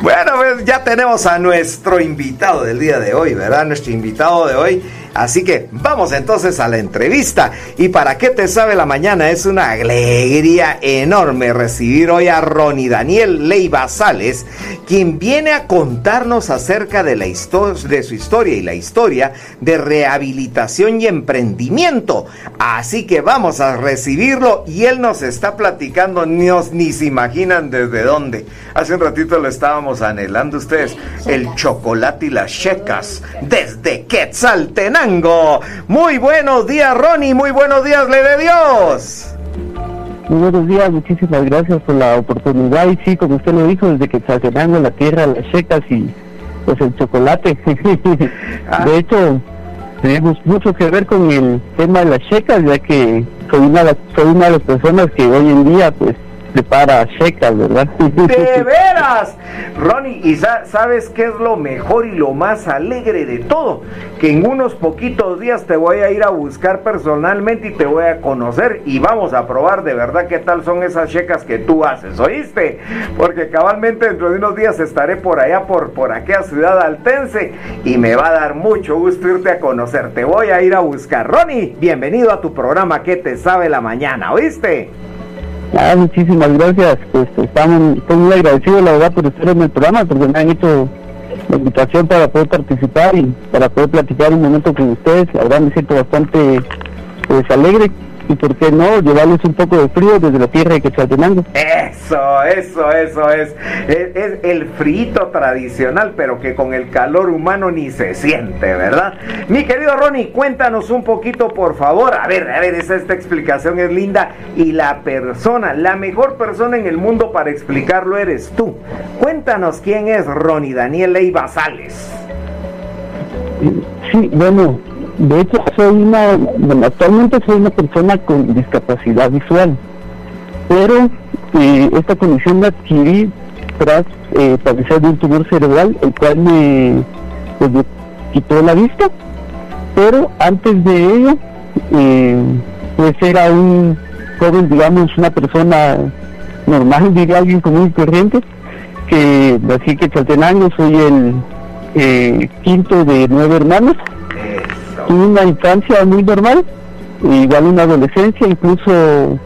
bueno, ya tenemos a nuestro invitado del día de hoy, ¿verdad? Nuestro invitado de hoy Así que vamos entonces a la entrevista. Y para qué te sabe la mañana, es una alegría enorme recibir hoy a Ronnie Daniel Leiva Sales, quien viene a contarnos acerca de, la de su historia y la historia de rehabilitación y emprendimiento. Así que vamos a recibirlo y él nos está platicando, ni, ni se imaginan desde dónde. Hace un ratito lo estábamos anhelando ustedes, el chocolate y las checas desde Quetzaltenango. Muy buenos días, Ronnie. Muy buenos días, le de Dios. Muy buenos días, muchísimas gracias por la oportunidad. Y sí, como usted lo dijo, desde que en la tierra, las secas y pues el chocolate. Ah. De hecho, tenemos mucho que ver con el tema de las checas, ya que soy una, soy una de las personas que hoy en día pues prepara secas, ¿verdad? ¡De veras! Ronnie, ¿y sabes qué es lo mejor y lo más alegre de todo? Que en unos poquitos días te voy a ir a buscar personalmente y te voy a conocer y vamos a probar de verdad qué tal son esas checas que tú haces, ¿oíste? Porque cabalmente dentro de unos días estaré por allá, por, por aquella ciudad altense y me va a dar mucho gusto irte a conocer. Te voy a ir a buscar. Ronnie, bienvenido a tu programa ¿Qué te sabe la mañana? ¿Oíste? Ah, muchísimas gracias. Pues estamos, estoy muy agradecido, la verdad, por estar en el programa, porque me han hecho la invitación para poder participar y para poder platicar un momento con ustedes. La verdad, me siento bastante pues alegre y por qué no llevarles un poco de frío desde la tierra de Quetzaltenango. Eso, eso, eso es. es. el frito tradicional, pero que con el calor humano ni se siente, ¿verdad? Mi querido Ronnie, cuéntanos un poquito, por favor. A ver, a ver, esa, esta explicación es linda. Y la persona, la mejor persona en el mundo para explicarlo eres tú. Cuéntanos quién es Ronnie Daniel Leiva Sales. Sí, bueno, de hecho, soy una, bueno, actualmente soy una persona con discapacidad visual, pero eh, esta condición la adquirí tras eh, padecer de un tumor cerebral, el cual me, pues, quitó la vista, pero antes de ello, eh, pues era un joven, digamos, una persona normal, diría alguien común y corriente, que así que Chaltenango soy el eh, quinto de nueve hermanos tuve una infancia muy normal, igual una adolescencia, incluso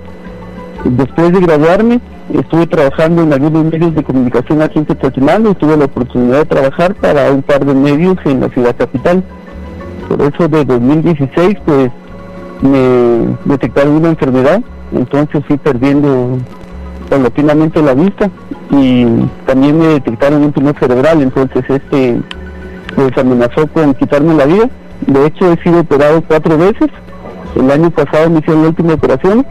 después de graduarme estuve trabajando en algunos medios de comunicación aquí en Quetzaltenango y tuve la oportunidad de trabajar para un par de medios en la ciudad capital. Por eso de 2016 pues me detectaron una enfermedad, entonces fui perdiendo paulatinamente la vista y también me detectaron un tumor cerebral, entonces este pues amenazó con quitarme la vida de hecho, he sido operado cuatro veces. El año pasado me hicieron la última operación,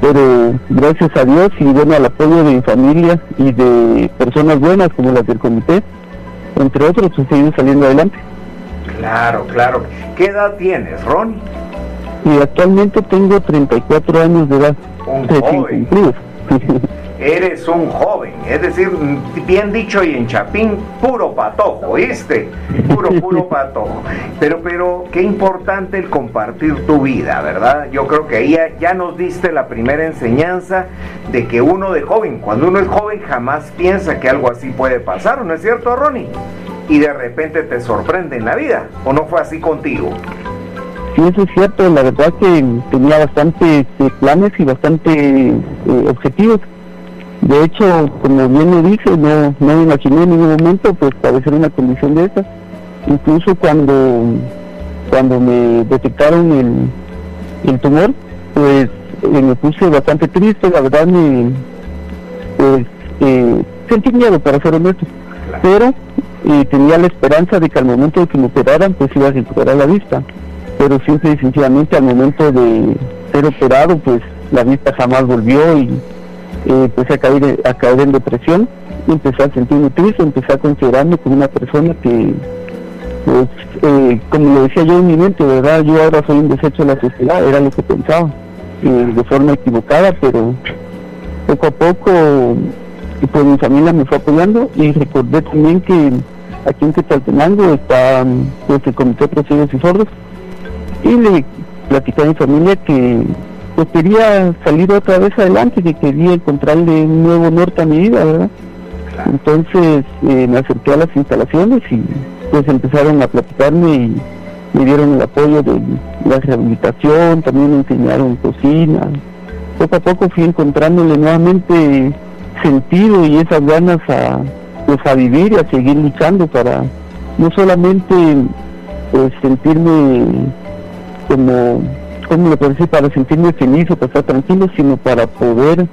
pero gracias a Dios y bueno al apoyo de mi familia y de personas buenas como las del comité, entre otros, he seguido saliendo adelante. Claro, claro. ¿Qué edad tienes, Ron? Y actualmente tengo 34 años de edad. Un joven. eres un joven, es decir, bien dicho y en Chapín, puro patojo, ¿oíste? Puro, puro patojo. Pero, pero, qué importante el compartir tu vida, ¿verdad? Yo creo que ahí ya, nos diste la primera enseñanza de que uno de joven, cuando uno es joven, jamás piensa que algo así puede pasar, ¿no es cierto, Ronnie? Y de repente te sorprende en la vida, ¿o no fue así contigo? Sí, eso es cierto, la verdad que tenía bastantes eh, planes y bastantes eh, objetivos de hecho, como bien me dice, no, no me imaginé en ningún momento pues padecer una condición de esas. Incluso cuando, cuando me detectaron el, el tumor, pues eh, me puse bastante triste, la verdad me pues eh, sentí miedo para ser honesto, pero eh, tenía la esperanza de que al momento de que me operaran pues iba a recuperar la vista, pero simple y sencillamente al momento de ser operado pues la vista jamás volvió y eh, empecé a caer, a caer en depresión, empecé a sentirme triste, empecé a considerarme como una persona que, pues, eh, como lo decía yo en mi mente, ¿verdad? Yo ahora soy un desecho de la sociedad, era lo que pensaba, de forma equivocada, pero poco a poco pues mi familia me fue apoyando y recordé también que aquí en Quetzaltenango está pues, el Comité de Ciegos y Sordos y le platicé a mi familia que pues quería salir otra vez adelante, que quería encontrarle un nuevo norte a mi vida, ¿verdad? Entonces eh, me acerqué a las instalaciones y pues empezaron a platicarme y me dieron el apoyo de la rehabilitación, también me enseñaron cocina. Poco a poco fui encontrándole nuevamente sentido y esas ganas a, pues, a vivir y a seguir luchando para no solamente pues sentirme como, ¿cómo le puedo decir? Para sentirme feliz o para estar tranquilo, sino para poder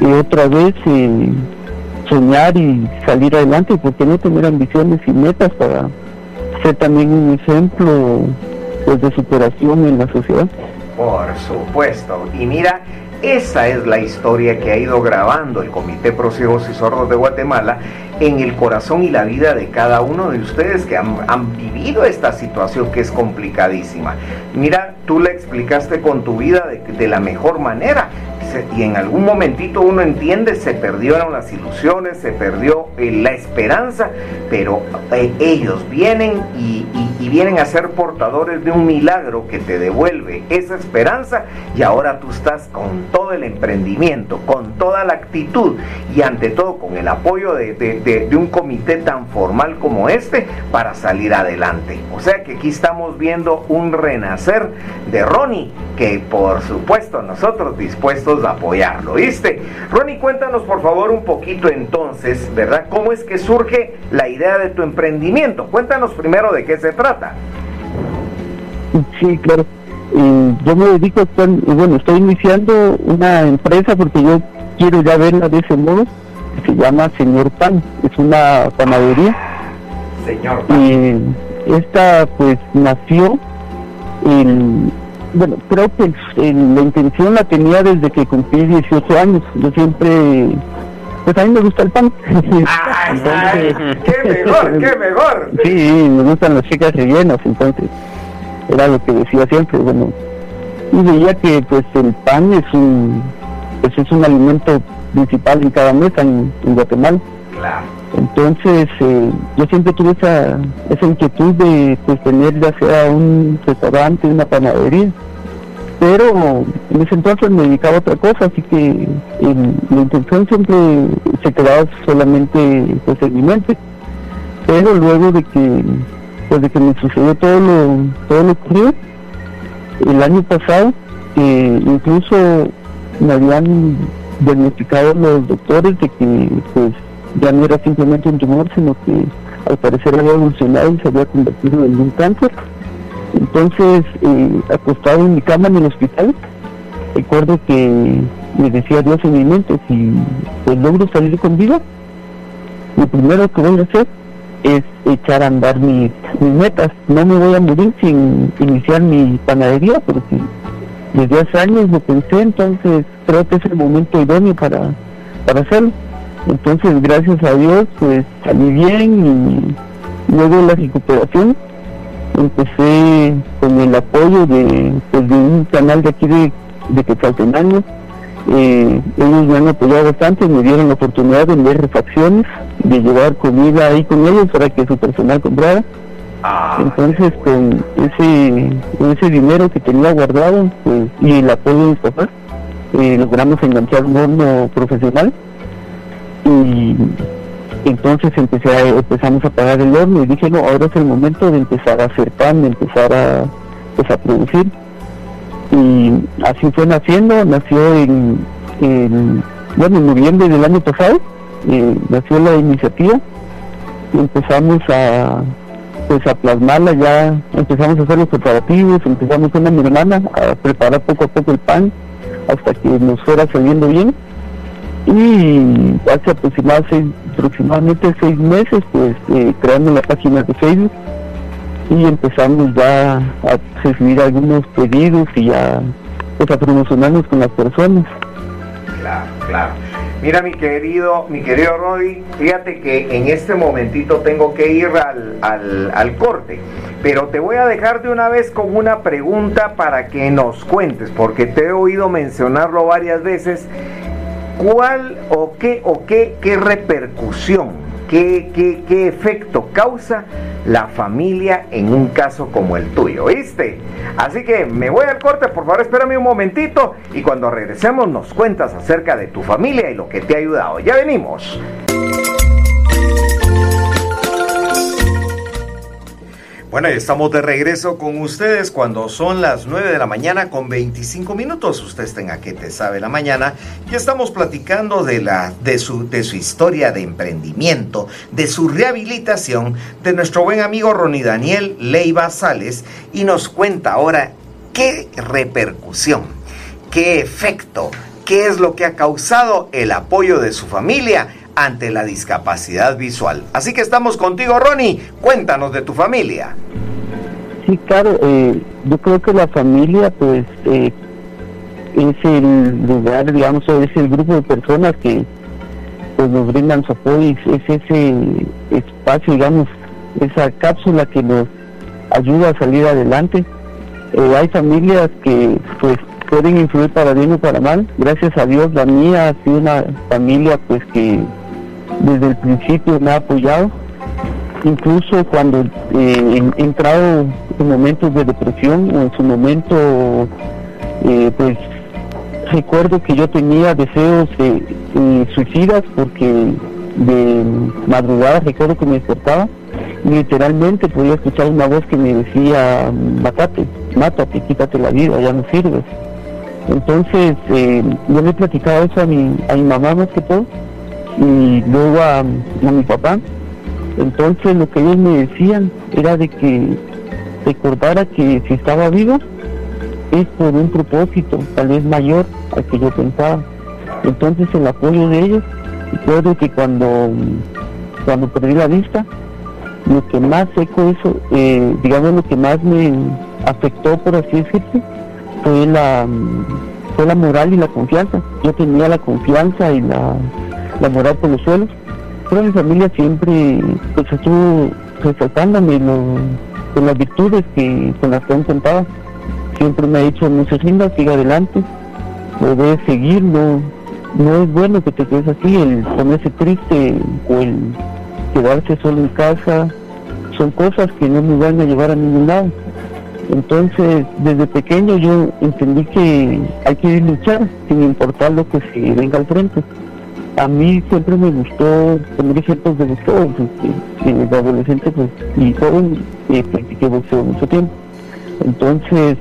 eh, otra vez eh, soñar y salir adelante, porque no tener ambiciones y metas para ser también un ejemplo pues, de superación en la sociedad. Por supuesto. Y mira, esa es la historia que ha ido grabando el Comité Pro y Sordos de Guatemala en el corazón y la vida de cada uno de ustedes que han, vivido esta situación que es complicadísima. Mira, tú la explicaste con tu vida de la mejor manera y en algún momentito uno entiende, se perdieron las ilusiones, se perdió eh, la esperanza, pero eh, ellos vienen y, vienen a ser portadores de un milagro que te devuelve esa esperanza y ahora tú estás con todo el emprendimiento, con toda la actitud y ante todo con el apoyo de, de un comité tan formal como este para salir adelante. O sea que aquí estamos viendo un renacer de Ronnie que por supuesto nosotros dispuestos a apoyarlo, ¿viste? Ronnie, cuéntanos por favor un poquito entonces, ¿verdad? ¿Cómo es que surge la idea de tu emprendimiento? Cuéntanos primero de qué se trata. Sí, claro. yo me dedico, a, bueno, estoy iniciando una empresa porque yo quiero ya verla de ese modo, se llama Señor Pan, es una panadería. Señor Pan. Y esta pues nació en bueno, creo que la intención la tenía desde que cumplí 18 años. Yo siempre, pues a mí me gusta el pan. ¡Qué mejor, qué mejor! Sí, me gustan las chicas rellenas, entonces era lo que decía siempre. Bueno, y veía que pues el pan es un, pues es un alimento principal en cada mesa en, Guatemala. Claro. Entonces, eh, yo siempre tuve esa, inquietud de pues, tener ya sea un restaurante, una panadería. Pero en ese entonces me dedicaba a otra cosa, así que la intención siempre se quedaba solamente pues, en mi mente. Pero luego de que, pues, de que me sucedió todo lo, todo lo que el año pasado, eh, incluso me habían diagnosticado los doctores de que pues ya no era simplemente un tumor, sino que al parecer había evolucionado y se había convertido en un cáncer. Entonces, eh, acostado en mi cama en el hospital, recuerdo que me decía Dios en mi mente, si pues logro salir con vida, lo primero que voy a hacer es echar a andar mis, mis metas. No me voy a morir sin iniciar mi panadería, porque desde hace años lo pensé, entonces creo que es el momento idóneo para, para hacerlo. Entonces, gracias a Dios, pues salí bien y luego la recuperación empecé con el apoyo de, pues, de un canal de aquí de, de Quetzaltenango. Eh, ellos me han apoyado bastante, me dieron la oportunidad de enviar refacciones, de llevar comida ahí con ellos para que su personal comprara. Ah, Entonces, con ese, ese dinero que tenía guardado pues, y el apoyo de mis papás, eh, logramos enganchar un horno profesional y entonces empecé a, empezamos a pagar el horno y dije, no, ahora es el momento de empezar a hacer pan, de empezar a, pues, a producir. Y así fue naciendo, nació en, bueno, en noviembre del año pasado, eh, nació la iniciativa y empezamos a pues a plasmarla ya, empezamos a hacer los preparativos, empezamos con mi hermana a preparar poco a poco el pan hasta que nos fuera saliendo bien y hace aproximadamente seis meses pues eh, creamos la página de Facebook y empezamos ya a recibir algunos pedidos y a, pues, a promocionarnos con las personas. Claro, claro. Mira mi querido, mi querido Rodi, fíjate que en este momentito tengo que ir al, al, al, corte, pero te voy a dejar de una vez con una pregunta para que nos cuentes, porque te he oído mencionarlo varias veces ¿Cuál o qué o qué, qué repercusión, qué, qué, qué efecto causa la familia en un caso como el tuyo, ¿viste? Así que me voy al corte, por favor, espérame un momentito y cuando regresemos nos cuentas acerca de tu familia y lo que te ha ayudado. Ya venimos. Bueno, estamos de regreso con ustedes cuando son las 9 de la mañana con 25 minutos. Usted está en que te sabe la mañana y estamos platicando de, la, de, su, de su historia de emprendimiento, de su rehabilitación, de nuestro buen amigo Ronnie Daniel Leiva Sales y nos cuenta ahora qué repercusión, qué efecto, qué es lo que ha causado el apoyo de su familia ante la discapacidad visual. Así que estamos contigo, Ronnie. Cuéntanos de tu familia. Sí, claro. Eh, yo creo que la familia, pues, eh, es el lugar, digamos, es el grupo de personas que pues nos brindan su apoyo, es ese espacio, digamos, esa cápsula que nos ayuda a salir adelante. Eh, hay familias que pues pueden influir para bien o para mal. Gracias a Dios la mía ha sido una familia pues que desde el principio me ha apoyado, incluso cuando eh, he entrado en momentos de depresión o en su momento, eh, pues recuerdo que yo tenía deseos eh, suicidas porque de madrugada recuerdo que me despertaba literalmente podía escuchar una voz que me decía, mátate, mátate, quítate la vida, ya no sirves. Entonces, yo le he platicado eso a mi, a mi mamá más que todo y luego a, mi papá. Entonces lo que ellos me decían era de que recordara que si estaba vivo es por un propósito tal vez mayor al que yo pensaba. Entonces el apoyo de ellos, recuerdo que cuando, cuando perdí la vista, lo que más seco eso, eh, digamos lo que más me afectó por así decirlo, fue la, fue la moral y la confianza. Yo tenía la confianza y la la moral por los suelos. Pero mi familia siempre pues, estuvo resaltándome con las virtudes que con las que han contado. Siempre me ha dicho, no se rinda, siga adelante, lo debes seguir, no, no es bueno que te quedes así, el ponerse triste o el quedarse solo en casa, son cosas que no me van a llevar a ningún lado. Entonces, desde pequeño yo entendí que hay que luchar sin importar lo que se venga al frente a mí siempre me gustó tener ejemplos de boxeo, pues, de adolescente pues, y joven eh, practiqué boxeo mucho tiempo. Entonces,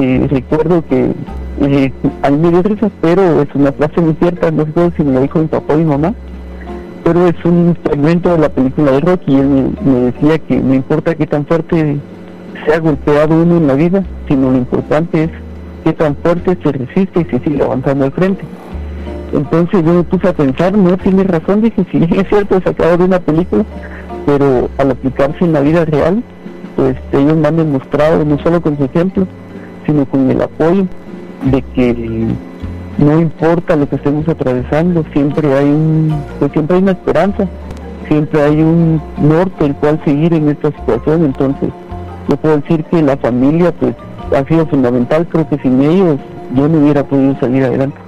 eh, recuerdo que eh, a mí me dio risa, pero es una frase muy cierta, no sé si me lo dijo mi papá o mi mamá, pero es un fragmento de la película de Rocky y él me, decía que no importa qué tan fuerte se ha golpeado uno en la vida, sino lo importante es qué tan fuerte se resiste y se sigue avanzando al frente. Entonces yo me puse a pensar, no tiene razón, dije, sí, es cierto, sacado de una película, pero al aplicarse en la vida real, pues ellos me han demostrado, no solo con su ejemplo, sino con el apoyo de que no importa lo que estemos atravesando, siempre hay un, pues siempre hay una esperanza, siempre hay un norte el cual seguir en esta situación, entonces yo puedo decir que la familia pues ha sido fundamental, creo que sin ellos yo no hubiera podido salir adelante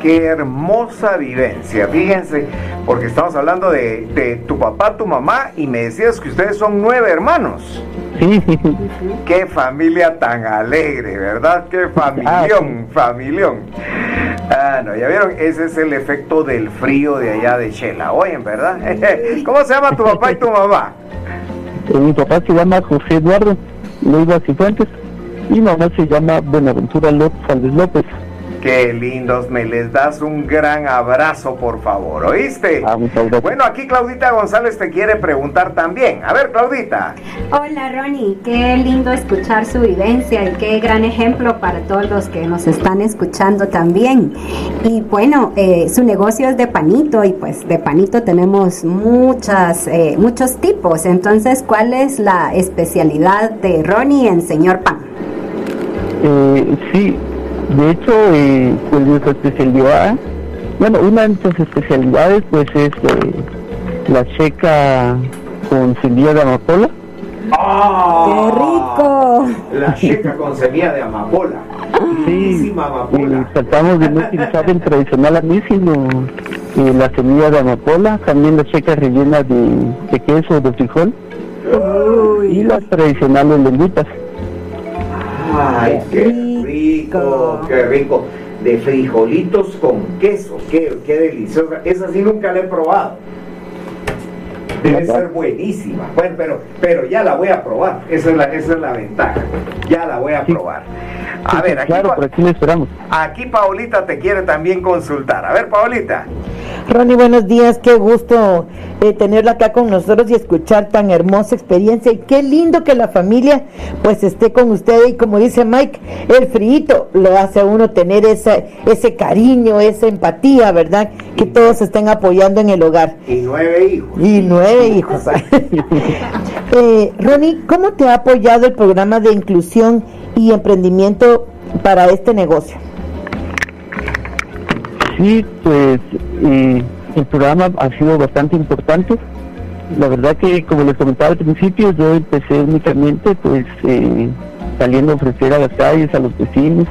qué hermosa vivencia. Fíjense, porque estamos hablando de, tu papá, tu mamá, y me decías que ustedes son nueve hermanos. Qué familia tan alegre, ¿verdad? Qué familión, ah, familión. Ah, no, ya vieron, ese es el efecto del frío de allá de Chela. Oyen, ¿verdad? ¿Cómo se llama tu papá y tu mamá? Eh, mi papá se llama José Eduardo Luis Cifuentes y mi mamá se llama Buenaventura López López. Qué lindos, me les das un gran abrazo, por favor, ¿oíste? Ah, bueno, aquí Claudita González te quiere preguntar también. A ver, Claudita. Hola, Ronnie, qué lindo escuchar su vivencia y qué gran ejemplo para todos los que nos están escuchando también. Y bueno, eh, su negocio es de panito y pues de panito tenemos muchas, eh, muchos tipos. Entonces, ¿cuál es la especialidad de Ronnie en Señor Pan? Eh, sí, de hecho, eh, pues nuestra especialidad, bueno, una de nuestras especialidades pues es eh, la checa con semilla de amapola. ¡Ah! ¡Qué rico! La checa con semilla de amapola. Sí, amapola. tratamos de no utilizar el tradicional anís, sino eh, la semilla de amapola, también la checa rellena de, de queso de frijol y las tradicionales lenguitas. ¡Ay, qué rico, qué rico. De frijolitos con queso, qué, qué deliciosa. Esa sí nunca la he probado. Debe ser buenísima. Bueno, pero, pero ya la voy a probar. Esa es la, esa es la ventaja. Ya la voy a probar. A ver, aquí, claro, por aquí le esperamos. Aquí Paulita te quiere también consultar. A ver, Paulita. Ronnie, buenos días. Qué gusto eh, tenerla acá con nosotros y escuchar tan hermosa experiencia. Y qué lindo que la familia pues esté con usted. Y como dice Mike, el frío lo hace a uno tener esa, ese cariño, esa empatía, ¿verdad? Que todos estén apoyando en el hogar. Y nueve hijos. Y nueve hijos. eh, Ronnie, ¿cómo te ha apoyado el programa de inclusión y emprendimiento para este negocio? Sí, pues eh, el programa ha sido bastante importante. La verdad que, como les comentaba al principio, yo empecé únicamente pues eh, saliendo a ofrecer a las calles, a los vecinos,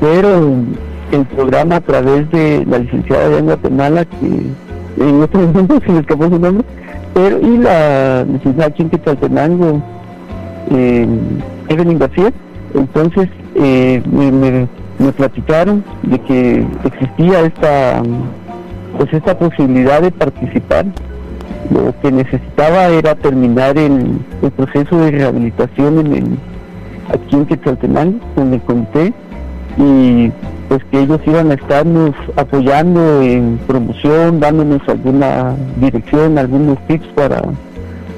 pero el programa a través de la licenciada de Guatemala, que en otro momento se me escapó su nombre, pero y la licenciada aquí en Quetzaltenango, eh, Evelyn García, entonces eh, me, platicaron de que existía esta pues esta posibilidad de participar. Lo que necesitaba era terminar el, proceso de rehabilitación en el, aquí en Quetzaltenango con el comité y pues que ellos iban a estarnos apoyando en promoción, dándonos alguna dirección, algunos tips para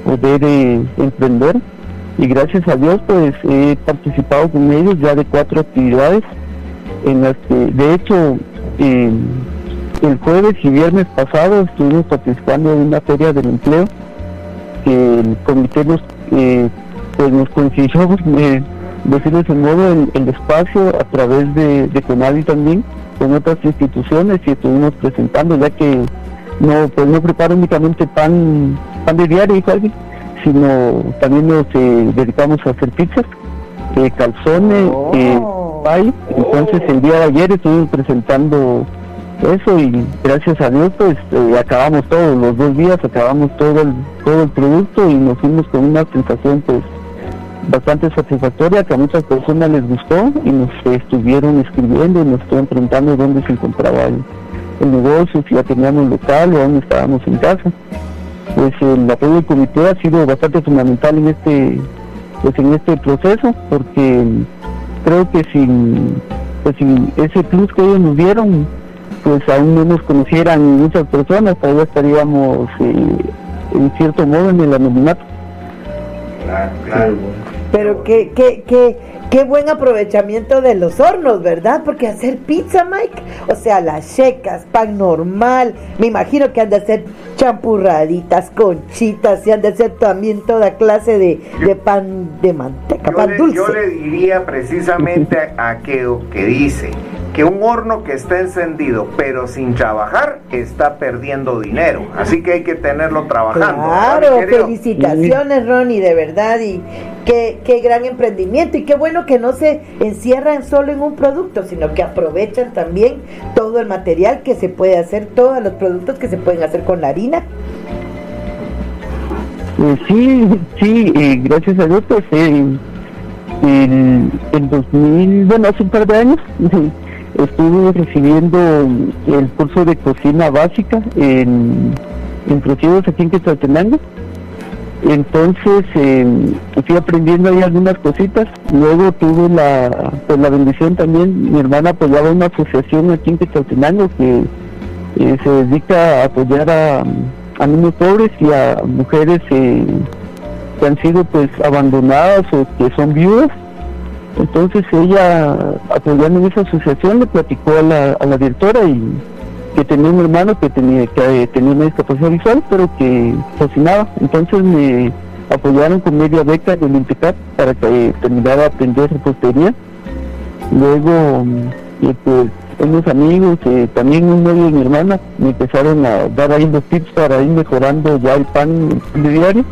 poder eh, emprender. Y gracias a Dios pues he participado con ellos ya de cuatro actividades en las que de hecho el jueves y viernes pasado estuvimos participando en una feria del empleo que el comité nos eh, pues nos consiguió eh, decirles en modo el, espacio a través de, de Conadi también con otras instituciones y estuvimos presentando ya que no pues no preparo únicamente pan pan de diario alguien sino también nos eh, dedicamos a hacer pizzas, eh, calzones, eh, oh. Entonces el día de ayer estuvimos presentando eso y gracias a Dios pues eh, acabamos todos los dos días, acabamos todo el, todo el producto y nos fuimos con una sensación pues bastante satisfactoria que a muchas personas les gustó y nos estuvieron escribiendo y nos estuvieron preguntando dónde se encontraba el, el negocio, si ya teníamos local o dónde estábamos en casa. Pues el apoyo del comité ha sido bastante fundamental en este pues en este proceso porque creo que sin pues sin ese plus que ellos nos dieron pues aún no nos conocieran muchas personas todavía estaríamos eh, en cierto modo en el anonimato claro claro pero qué qué qué qué buen aprovechamiento de los hornos, ¿verdad? Porque hacer pizza, Mike, o sea, las checas, pan normal, me imagino que han de hacer champurraditas, conchitas, y han de hacer también toda clase de, pan de manteca, pan dulce. Yo le diría precisamente a aquello que dice, que un horno que está encendido pero sin trabajar está perdiendo dinero. Así que hay que tenerlo trabajando. Claro, felicitaciones Ronnie, de verdad. Y qué, qué gran emprendimiento. Y qué bueno que no se encierran solo en un producto, sino que aprovechan también todo el material que se puede hacer, todos los productos que se pueden hacer con la harina. Eh, sí, sí, eh, gracias a Dios, pues en, en 2000, bueno, hace un par de años, estuve recibiendo el curso de cocina básica en, en aquí en Quetzaltenango. Entonces eh, fui aprendiendo ahí algunas cositas. Luego tuve la, pues, la bendición también, mi hermana apoyaba una asociación aquí en Quetzaltenango que eh, se dedica a apoyar a, a, niños pobres y a mujeres eh, que han sido pues abandonadas o que son viudas entonces ella, apoyando en esa asociación, le platicó a la, a la directora y que tenía un hermano que tenía que tenía una discapacidad visual, pero que cocinaba. Entonces me apoyaron con media beca del INTECAP para que terminara a aprender repostería. Luego, pues, unos amigos, eh, también un novio de mi hermana, me empezaron a dar ahí los tips para ir mejorando ya el pan de diario.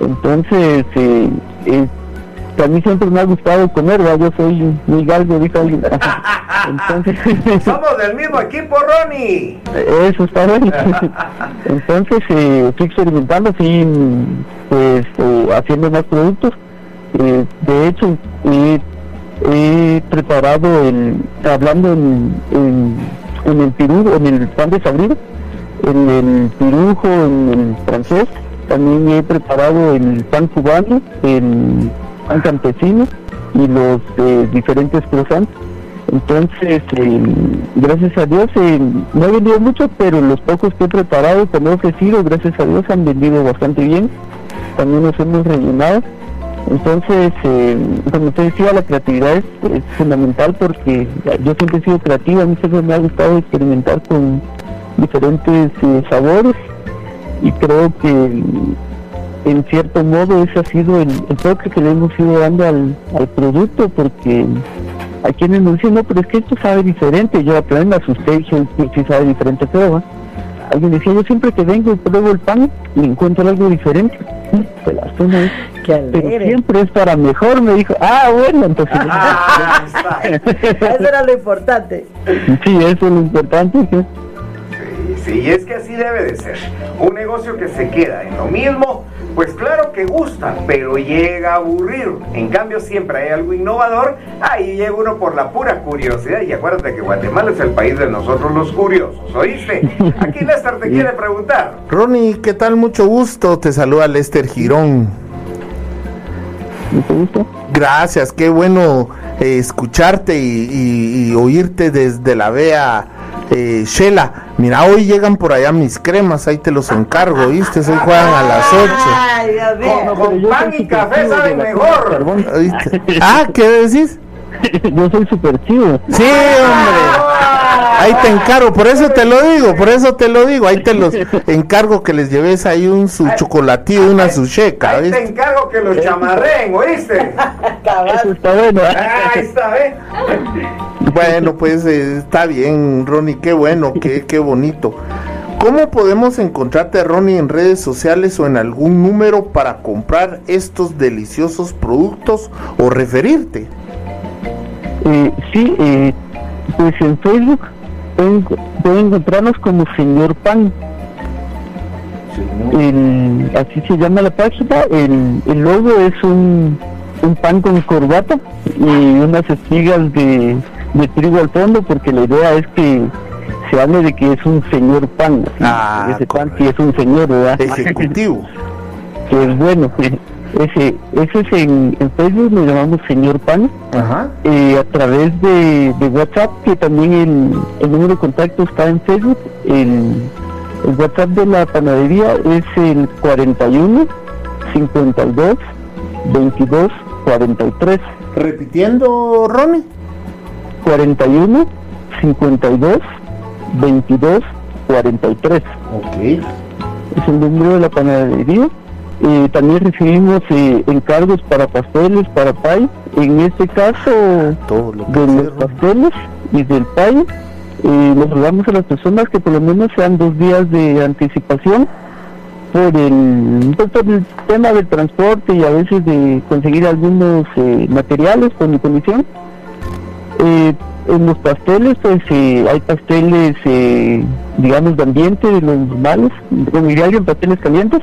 Entonces, eh, eh a mí siempre me ha gustado comer, yo soy muy galgo, dijo alguien. Entonces, Somos del mismo equipo, Ronnie. Eso está bien. Entonces, eh, estoy experimentando, fui pues, eh, haciendo más productos. Eh, de hecho, he preparado, el, hablando en, en, en el Perú, en el pan de sabrido, en el pirujo, en el francés. También he preparado el pan cubano, el pan campesino y los eh, diferentes croissants. Entonces, eh, gracias a Dios, eh, no he vendido mucho, pero los pocos que he preparado, que me he ofrecido, gracias a Dios, han vendido bastante bien. También nos hemos rellenado. Entonces, como te decía, la creatividad es, fundamental porque yo siempre he sido creativa, a mí siempre me ha gustado experimentar con diferentes sabores y creo que en cierto modo ese ha sido el, toque que le hemos ido dando al, producto porque a quienes nos dicen, no, pero es que esto sabe diferente, yo también me asusté, dije, sí sabe diferente, pero alguien decía, yo siempre que vengo y pruebo el pan, me encuentro algo diferente. Pues la zona es, pero siempre es para mejor, me dijo, ah, bueno, entonces... Ah, eso era lo importante. Sí, eso es lo importante. ¿sí? Sí, y es que así debe de ser. Un negocio que se queda en lo mismo, pues claro que gusta, pero llega a aburrir. En cambio, siempre hay algo innovador. Ahí llega uno por la pura curiosidad. Y acuérdate que Guatemala es el país de nosotros los curiosos, ¿oíste? Aquí Lester te quiere preguntar. Ronnie, ¿qué tal? Mucho gusto. Te saluda Lester Girón. Gracias, qué bueno eh, escucharte y, y, oírte desde la vea eh, Shela, mira, hoy llegan por allá mis cremas, ahí te los encargo, ¿viste? Hoy juegan a las 8. Con, pan y café saben mejor. Ah, ¿qué decís? Yo soy super chido. Sí, hombre. Ahí te encargo, por eso te lo digo, por eso te lo digo. Ahí te los encargo que les lleves ahí un su chocolatillo, una su checa. Ahí te encargo que los chamarren, ¿oíste? Eso está bueno. Ahí está, ¿eh? Bueno, pues eh, está bien, Ronnie, qué bueno, qué, qué bonito. ¿Cómo podemos encontrarte, Ronnie, en redes sociales o en algún número para comprar estos deliciosos productos o referirte? Eh, sí, eh, pues en Facebook pueden, encontrarnos como Señor Pan. así se llama la página. El, el logo es un, un pan con corbata y unas espigas de, de trigo al fondo porque la idea es que se hable de que es un señor pan. Ah, ese pan sí es un señor, ¿verdad? Ejecutivo. que es bueno. Ese, ese es en, Facebook, lo llamamos Señor Pan. Eh, a través de, WhatsApp, que también el, número de contacto está en Facebook. El, el WhatsApp de la panadería es el 41 52 22 43. Repitiendo, Ronnie. 41 52 22 43. Ok. Es el número de la panadería. Eh, también recibimos eh, encargos para pasteles, para pay. En este caso, de los pasteles y del pay, eh, les rogamos a las personas que por lo menos sean dos días de anticipación por el, pues, por el tema del transporte y a veces de conseguir algunos eh, materiales con mi comisión. en los pasteles, pues hay pasteles, digamos, de ambiente, de los normales, como diría alguien, pasteles calientes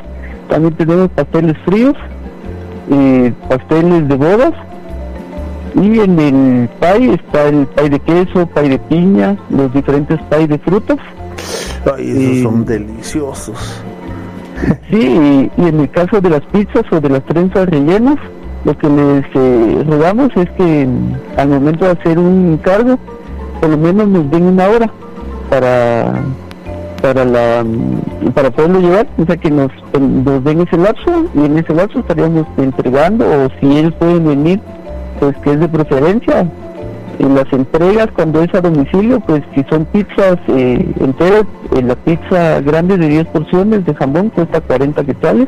también tenemos pasteles fríos, eh, pasteles de bodas. Y en el pay está el pay de queso, pay de piña, los diferentes pay de frutas. Ay, esos son deliciosos. Sí, y, en el caso de las pizzas o de las trenzas rellenas, lo que les eh, rogamos es que al momento de hacer un encargo, por lo menos nos den una hora para para la para poderlo llevar, o sea que nos, nos den ese lapso y en ese lapso estaríamos entregando o si ellos pueden venir, pues que es de preferencia. En las entregas cuando es a domicilio, pues si son pizzas eh, enteras, en la pizza grande de 10 porciones de jamón cuesta 40 quetzales.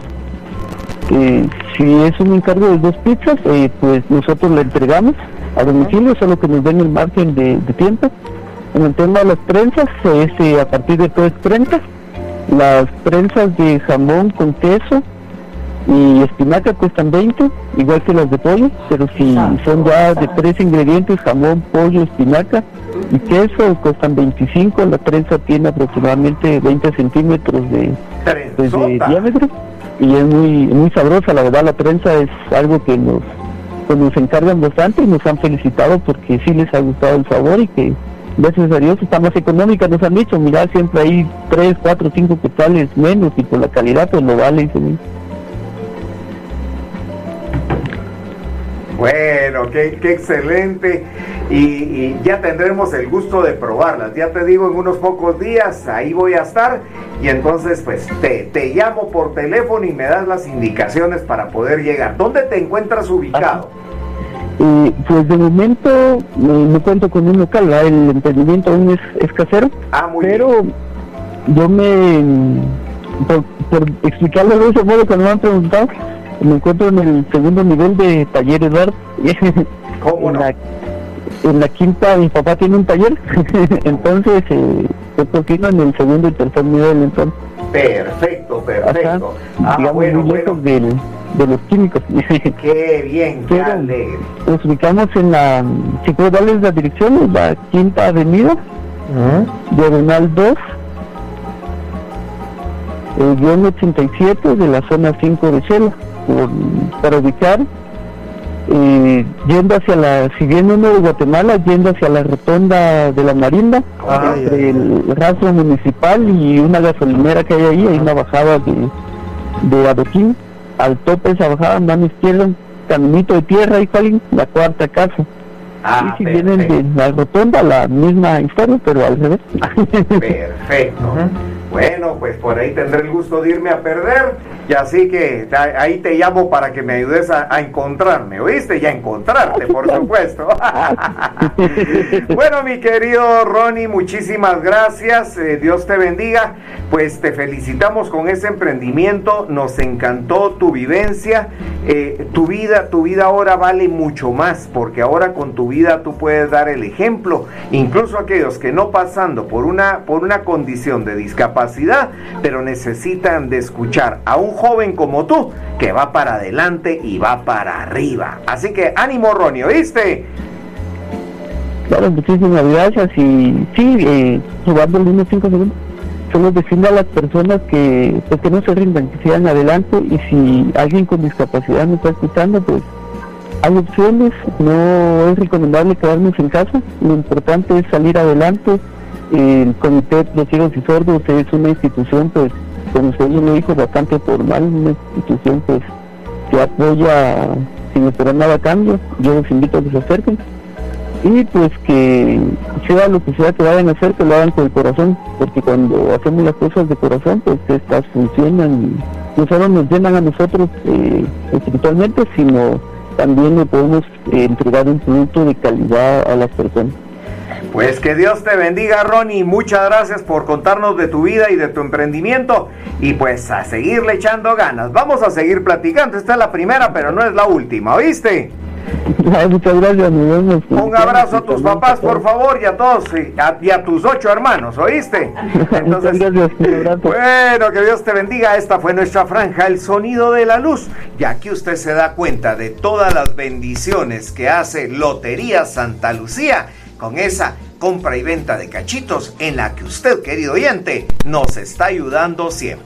Eh, si es un encargo de dos pizzas, eh, pues nosotros la entregamos a domicilio, solo que nos den el margen de tiempo en el tema de las prensas, es a partir de tres prensas. Las prensas de jamón con queso y espinaca cuestan 20, igual que las de pollo, pero si son ya de tres ingredientes, jamón, pollo, espinaca y queso, cuestan 25. La prensa tiene aproximadamente 20 centímetros de, pues, diámetro y es muy muy sabrosa. La verdad, la prensa es algo que nos, pues, nos encargan bastante y nos han felicitado porque sí les ha gustado el sabor y que gracias a Dios está más económica, nos han dicho, mira, siempre hay 3, 4, 5 quetzales menos y por la calidad pues lo vale. Bueno, qué, qué excelente. Y, ya tendremos el gusto de probarlas. Ya te digo, en unos pocos días ahí voy a estar. Y entonces, pues te, te llamo por teléfono y me das las indicaciones para poder llegar. ¿Dónde te encuentras ubicado? Eh, pues de momento eh, me cuento con un local, el emprendimiento aún es, casero, ah, muy pero yo me, por, por explicarlo de ese modo cuando me han preguntado, me encuentro en el segundo nivel de talleres de ¿Cómo en, la, en la quinta, mi papá tiene un taller, entonces eh, yo en el segundo y tercer nivel. Entonces. Perfecto, perfecto. ah, bueno, bueno. Del, de los químicos. Qué bien, qué alegre. Nos ubicamos en la, si puedo darles la dirección, es la quinta avenida, diagonal 2, el guion 87 de la zona 5 de Chela para ubicar, eh, yendo hacia la, si viene uno de Guatemala, yendo hacia la rotonda de la Marinda, el rastro municipal y una gasolinera que hay ahí, hay una bajada de, de adoquín, al tope esa bajada, mano izquierda, un caminito de tierra y cual la cuarta casa. Ah, y si vienen de la rotonda, la misma historia, pero al revés. Perfecto. Bueno, pues por ahí tendré el gusto de irme a perder y así que ahí te llamo para que me ayudes a, encontrarme, ¿oíste? Y a encontrarte, por supuesto. bueno, mi querido Ronnie, muchísimas gracias. Eh, Dios te bendiga. Pues te felicitamos con ese emprendimiento. Nos encantó tu vivencia. Eh, tu vida, tu vida ahora vale mucho más porque ahora con tu vida tú puedes dar el ejemplo. Incluso aquellos que no pasando por una, por una condición de discapacidad, pero necesitan de escuchar a un joven como tú que va para adelante y va para arriba. Así que ánimo, Ronnie, ¿oíste? Claro, muchísimas gracias. Y sí, eh, jugando unos 5 segundos, solo decirle a las personas que, pues, que no se rindan, que sigan adelante. Y si alguien con discapacidad me está escuchando, pues hay opciones. No es recomendable quedarnos en casa. Lo importante es salir adelante. El Comité de Ciegos y Sordos es una institución, pues, como usted me dijo, bastante formal, una institución pues que apoya sin esperar nada a cambio. Yo los invito a que se acerquen y pues que sea lo que sea que vayan a hacer, que lo hagan con el corazón, porque cuando hacemos las cosas de corazón, pues estas funcionan y no solo nos llenan a nosotros eh, espiritualmente, sino también le podemos eh, entregar un producto de calidad a las personas. Pues que Dios te bendiga, Ronnie. Muchas gracias por contarnos de tu vida y de tu emprendimiento. Y pues a seguirle echando ganas. Vamos a seguir platicando. Esta es la primera, pero no es la última, ¿oíste? Muchas gracias, Un abrazo a tus papás, por favor, y a todos, y a, tus ocho hermanos, ¿oíste? Entonces, bueno, que Dios te bendiga. Esta fue nuestra franja, el sonido de la luz. Y aquí usted se da cuenta de todas las bendiciones que hace Lotería Santa Lucía con esa compra y venta de cachitos en la que usted, querido oyente, nos está ayudando siempre.